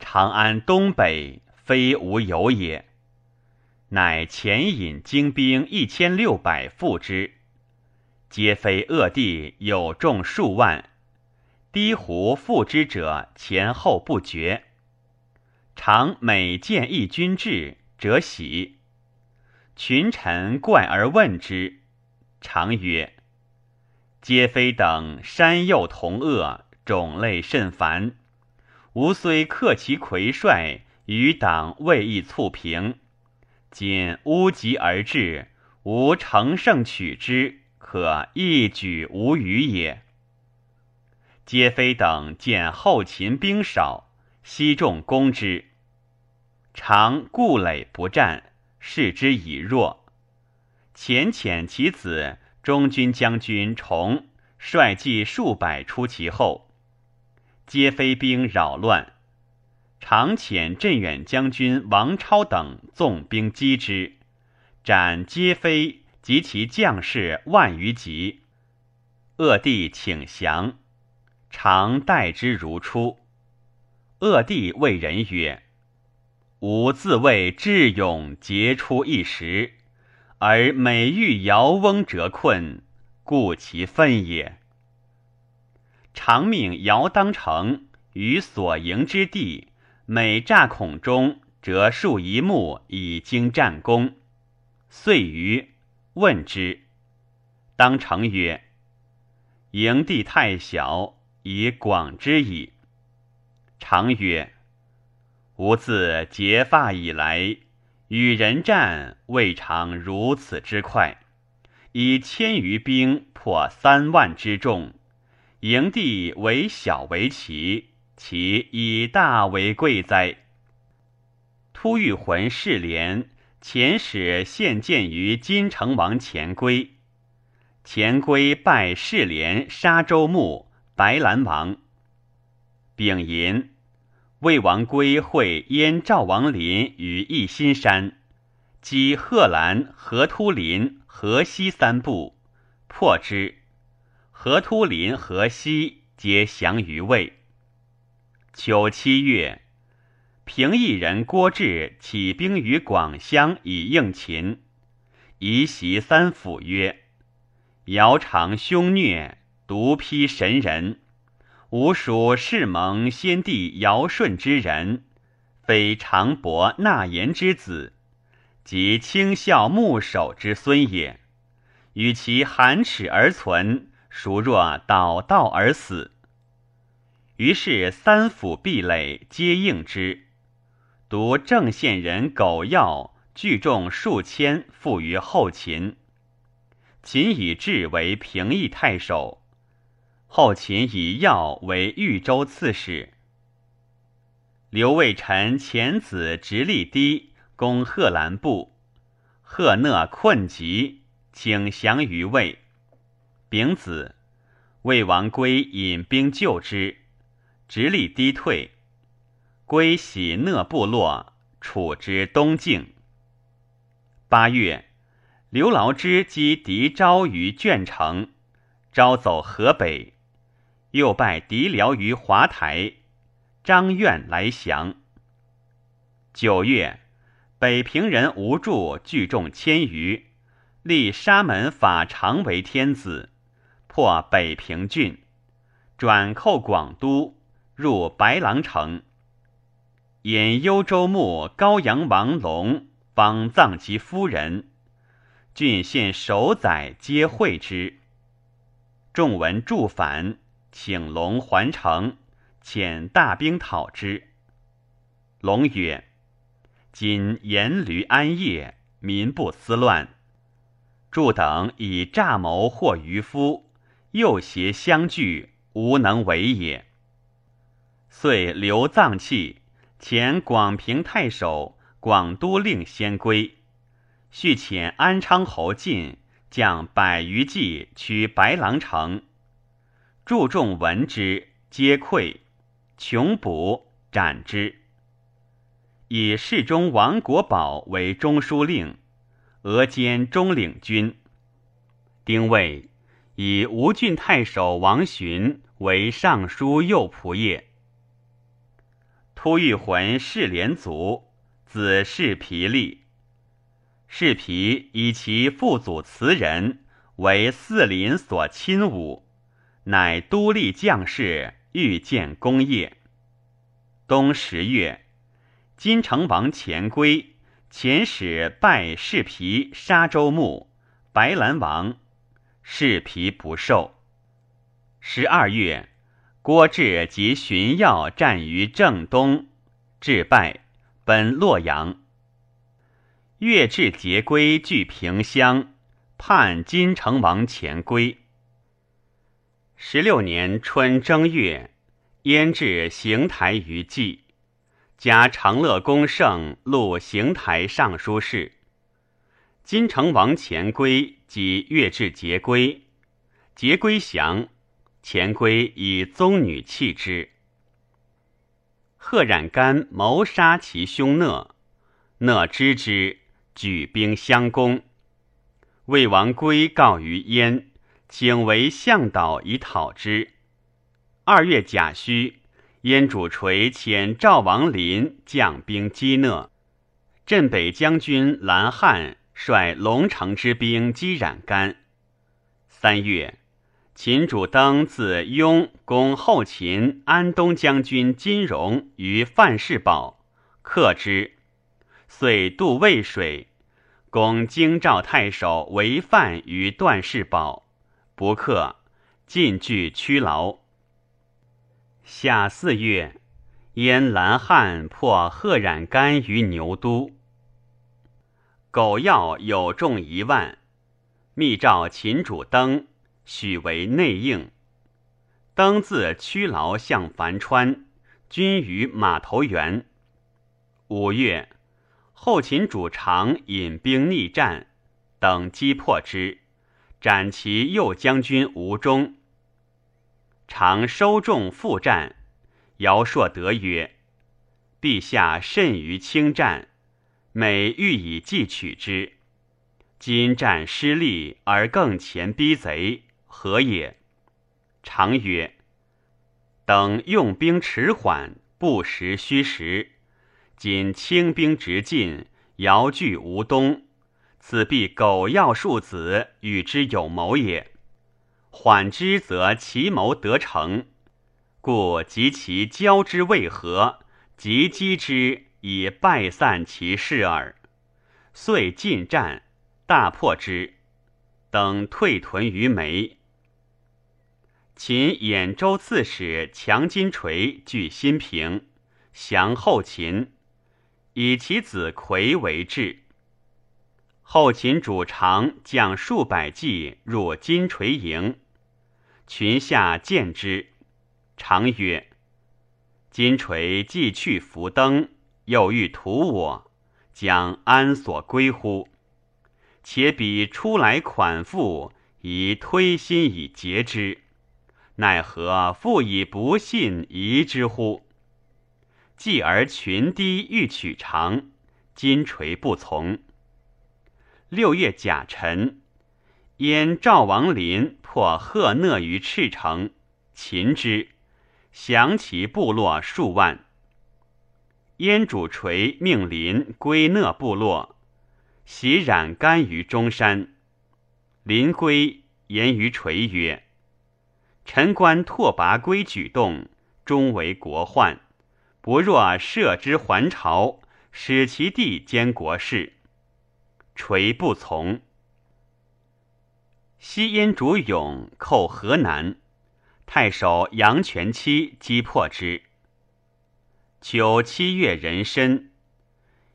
长安东北非无有也。乃前引精兵一千六百赴之，皆非恶地有众数万。”低湖复之者前后不绝，常每见一军至，则喜。群臣怪而问之，常曰：“皆非等山右同恶，种类甚繁。吾虽克其魁帅，余党未易促平。今乌集而至，吾乘胜取之，可一举无余也。皆非等见后秦兵少，悉众攻之。常固垒不战，视之以弱。遣遣其子中军将军崇率骑数百出其后，皆非兵扰乱。常遣镇远将军王超等纵兵击之，斩皆非及其将士万余级。鄂帝请降。常待之如初。鄂帝谓人曰：“吾自谓智勇杰出一时，而每遇尧翁折困，故其愤也。”常命尧当城于所营之地，每诈孔中折数一木以经战功。遂于问之，当城曰：“营地太小。”以广之矣。常曰：“吾自结发以来，与人战未尝如此之快。以千余兵破三万之众，营地为小为奇，其以大为贵哉？”突遇魂世连遣使献见于金城王钱归，钱归拜世连沙州牧。白兰王丙寅，魏王归会燕赵王林于义新山，击贺兰、河突林、河西三部，破之。河突林、河西皆降于魏。秋七月，平邑人郭志起兵于广乡以应秦，移袭三府曰：“尧常凶虐。”独批神人，吾属世蒙先帝尧舜之人，非常伯纳言之子，即清孝牧守之孙也。与其含齿而存，孰若倒道而死？于是三府壁垒皆应之，独郑县人苟要聚众数千，附于后秦。秦以至为平邑太守。后秦以要为豫州刺史。刘卫臣遣子直隶低攻贺兰部，贺讷困急，请降于魏。丙子，魏王归引兵救之，直隶低退。归喜讷部落，处之东境。八月，刘牢之击狄昭于鄄城，昭走河北。又拜敌辽于华台，张愿来降。九月，北平人吴柱聚众千余，立沙门法常为天子，破北平郡，转寇广都，入白狼城。引幽州牧高阳王龙方葬其夫人，郡县守宰皆会之。众闻助反。请龙还城，遣大兵讨之。龙曰：“今严驴安业，民不思乱。祝等以诈谋惑渔夫，又挟相拒，无能为也。”遂留葬器，遣广平太守、广都令先归，续遣安昌侯进将百余骑取白狼城。注重闻之，皆溃，穷捕斩之。以侍中王国宝为中书令，俄兼中领军。丁未，以吴郡太守王寻为尚书右仆射。突遇魂氏连族，子氏皮利。氏皮以其父祖慈人为四邻所亲侮。乃都立将士，欲建功业。冬十月，金城王钱归遣使拜世皮沙州牧，白兰王，世皮不受。十二月，郭志及荀耀战于正东，致败，奔洛阳。越至节归，据平乡，叛金城王前归。十六年春正月，燕至邢台于蓟，加长乐公胜录邢台尚书事。金城王前归即越至节归，节归降，前归以宗女弃之。贺冉干谋杀其兄讷，讷知之，举兵相攻。魏王归告于燕，请为向导以讨之。二月甲戌，燕主垂遣赵王林将兵击讷。镇北将军蓝汉率龙城之兵击冉干。三月。秦主登自雍攻后秦安东将军金荣于范氏堡，克之，遂渡渭水，攻京兆太守韦范于段氏堡，不克，进据屈劳。夏四月，燕兰汉破贺冉干于牛都，苟要有众一万，密召秦主登。许为内应，登自屈劳向樊川，军于马头原。五月，后秦主常引兵逆战，等击破之，斩其右将军吴忠。常收众复战，尧朔德曰：“陛下甚于轻战，每欲以计取之。今战失利，而更前逼贼。”何也？常曰：“等用兵迟缓，不时虚实。今轻兵直进，遥拒吴东，此必苟要庶子与之有谋也。缓之，则其谋得成。故及其交之未合，即击之，以败散其势耳。遂进战，大破之，等退屯于眉。”秦兖州刺史强金锤据新平，降后秦，以其子魁为质。后秦主常将数百骑入金锤营，群下见之，常曰：“金锤既去伏登，又欲屠我，将安所归乎？且彼出来款负，宜推心以结之。”奈何复以不信疑之乎？继而群低欲取长，金锤不从。六月甲辰，燕赵王林破贺讷于赤城，擒之，降其部落数万。燕主垂命林归讷部落，袭冉干于中山。林归言于垂曰。臣观拓跋圭举动，终为国患。不若赦之还朝，使其弟兼国事。垂不从。西燕主勇寇河南，太守杨全期击破之。秋七月壬申，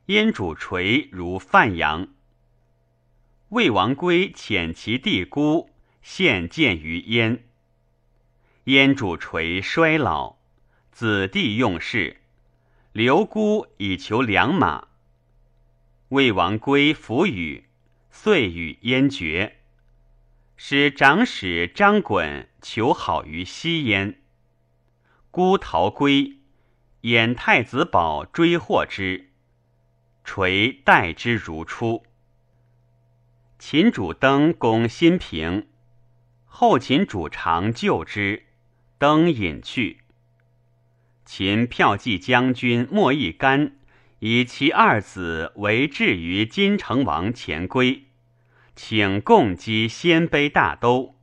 燕主垂如范阳。魏王归遣其弟孤献见于燕。燕主垂衰老，子弟用事，留孤以求良马。魏王归弗与，遂与燕绝。使长史张衮求好于西燕，孤逃归，燕太子保追获之，垂待之如初。秦主登攻新平，后秦主常救之。登隐去。秦骠骑将军莫义干以其二子为质于金城王钱归，请共击鲜卑大都。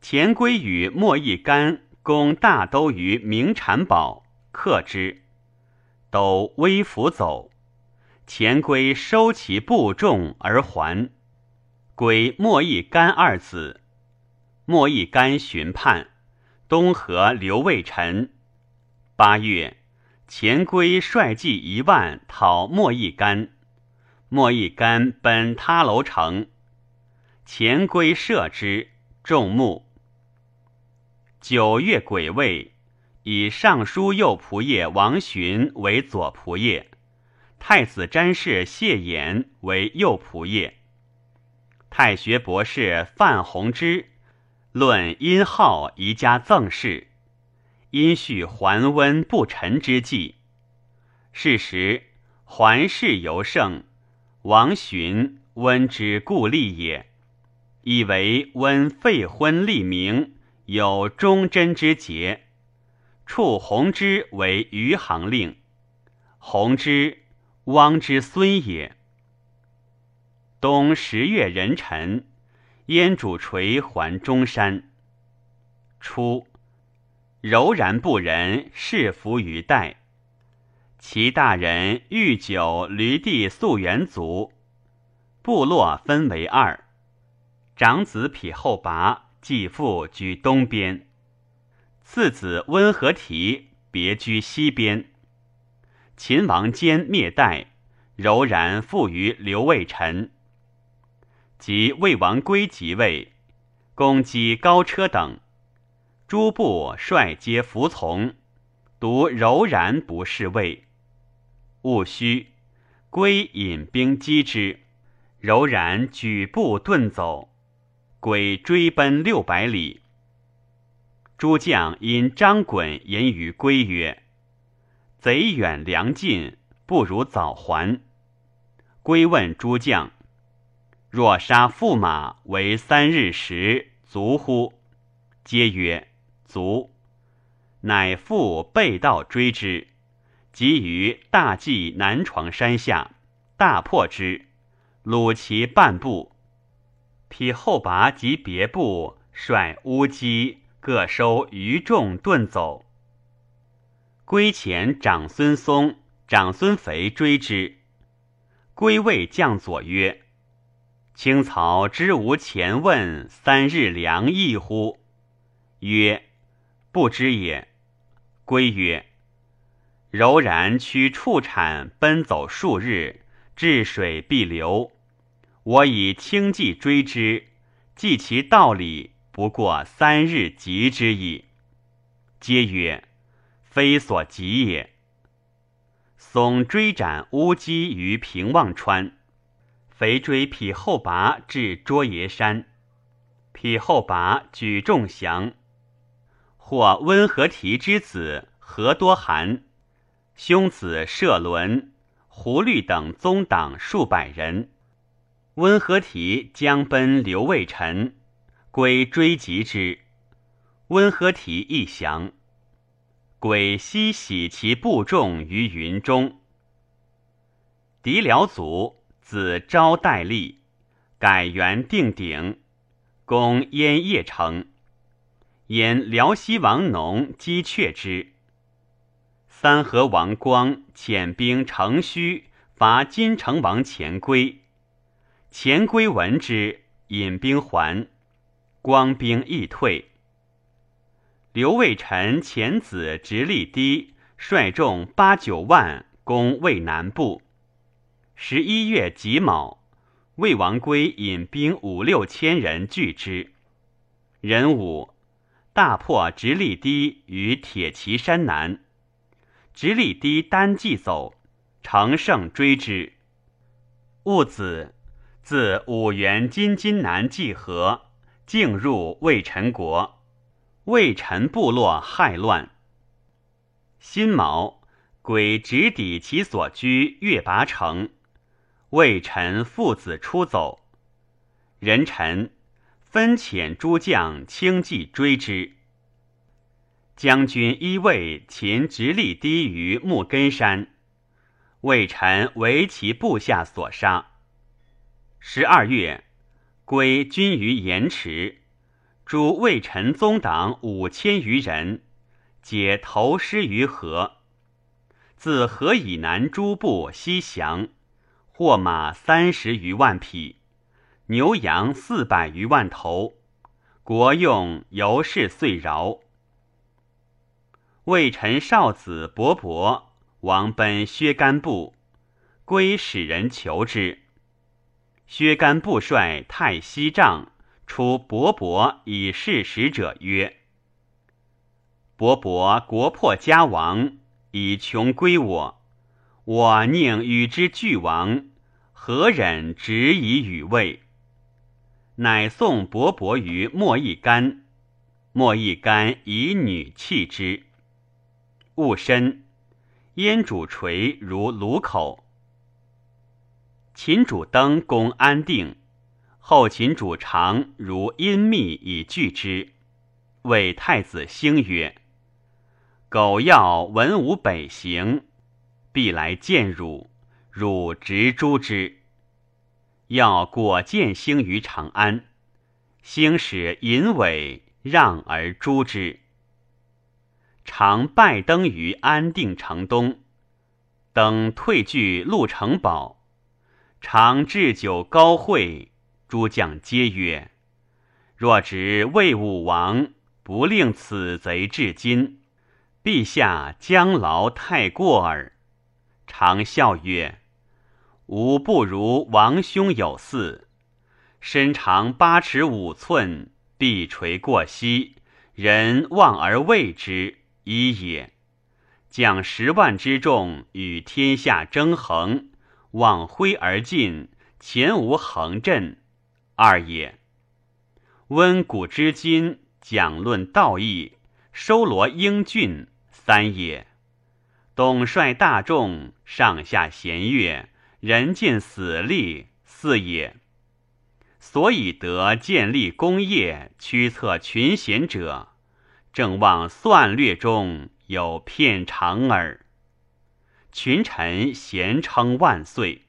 钱归与莫义干攻大都于明产堡，克之，都微服走。钱归收其部众而还，归莫义干二子。莫义干寻叛。东河刘渭臣。八月，钱归率计一万讨莫一干，莫一干奔他楼城，钱归射之，众目。九月癸未，以尚书右仆射王寻为左仆射，太子詹事谢衍为右仆射。太学博士范弘之论殷浩宜家赠事，因续桓温不臣之计。是时桓氏尤盛，王寻温之故立也，以为温废婚立名。有忠贞之节，处弘之为余杭令。弘之，汪之孙也。冬十月壬辰，燕主垂还中山。初，柔然不仁，侍服于代。其大人御酒驴地素元族，部落分为二，长子匹后拔。继父居东边，次子温和提别居西边。秦王坚灭代，柔然附于刘卫臣。及魏王归即位，攻击高车等，诸部率皆服从，独柔然不侍卫。戊戌，归引兵击之，柔然举步遁走。鬼追奔六百里，诸将因张衮言于归曰：“贼远粮尽，不如早还。”归问诸将：“若杀驸马，为三日食，足乎？”皆曰：“足。”乃复背道追之，及于大济南床山下，大破之，虏其半部。匹后拔及别部率乌鸡各收余众遁走。归前长孙松、长孙肥追之。归谓将佐曰：“清曹知无前问三日粮易乎？”曰：“不知也。”归曰：“柔然驱畜产奔走数日，治水必流。”我以轻骑追之，计其道理，不过三日及之矣。皆曰：“非所及也。”松追斩乌鸡于平望川，肥追匹后拔至卓爷山，匹后拔举众降。或温和提之子何多寒，兄子射伦、胡律等宗党数百人。温和提将奔刘卫臣，归追及之。温和提亦降。归西徙其部众于云中。敌辽卒，子昭代立，改元定鼎，攻燕邺城。燕辽西王农击却之。三河王光遣兵乘虚伐金城王钱归。钱归闻之，引兵还，光兵亦退。刘卫臣遣子直隶低率众八九万攻魏南部。十一月己卯，魏王归引兵五六千人拒之。人五，大破直隶堤于铁骑山南。直隶堤单骑走，乘胜追之。戊子。自五原金津南济河，进入魏陈国，魏陈部落害乱。辛卯，鬼直抵其所居月拔城，魏陈父子出走。人臣分遣诸将轻骑追之。将军一卫擒直隶低于木根山，魏臣为其部下所杀。十二月，归军于盐池，诸魏臣宗党五千余人，皆投师于河。自河以南诸部西降，获马三十余万匹，牛羊四百余万头，国用由是遂饶。魏臣少子伯伯王奔薛干部，归使人求之。薛干部率太息帐出伯伯以示使者曰：“伯伯国破家亡，以穷归我，我宁与之俱亡，何忍执以与魏？”乃送伯伯于莫一干，莫一干以女弃之。戊申。燕主垂如卢口，秦主登攻安定，后秦主长如阴密以拒之。谓太子兴曰：“苟要文武北行，必来见汝，汝直诛之。要果见兴于长安，兴使淫尾让而诛之。”常拜登于安定城东，登退据陆城堡，常置酒高会，诸将皆曰：“若执魏武王不令此贼至今，陛下将劳太过耳。”常笑曰：“吾不如王兄有嗣，身长八尺五寸，臂垂过膝，人望而畏之。”一也，将十万之众与天下争衡，望挥而进，前无横阵；二也，温古之今，讲论道义，收罗英俊；三也，董率大众，上下弦乐，人尽死力；四也，所以得建立功业，驱策群贤者。正望算略中有片长耳。群臣咸称万岁。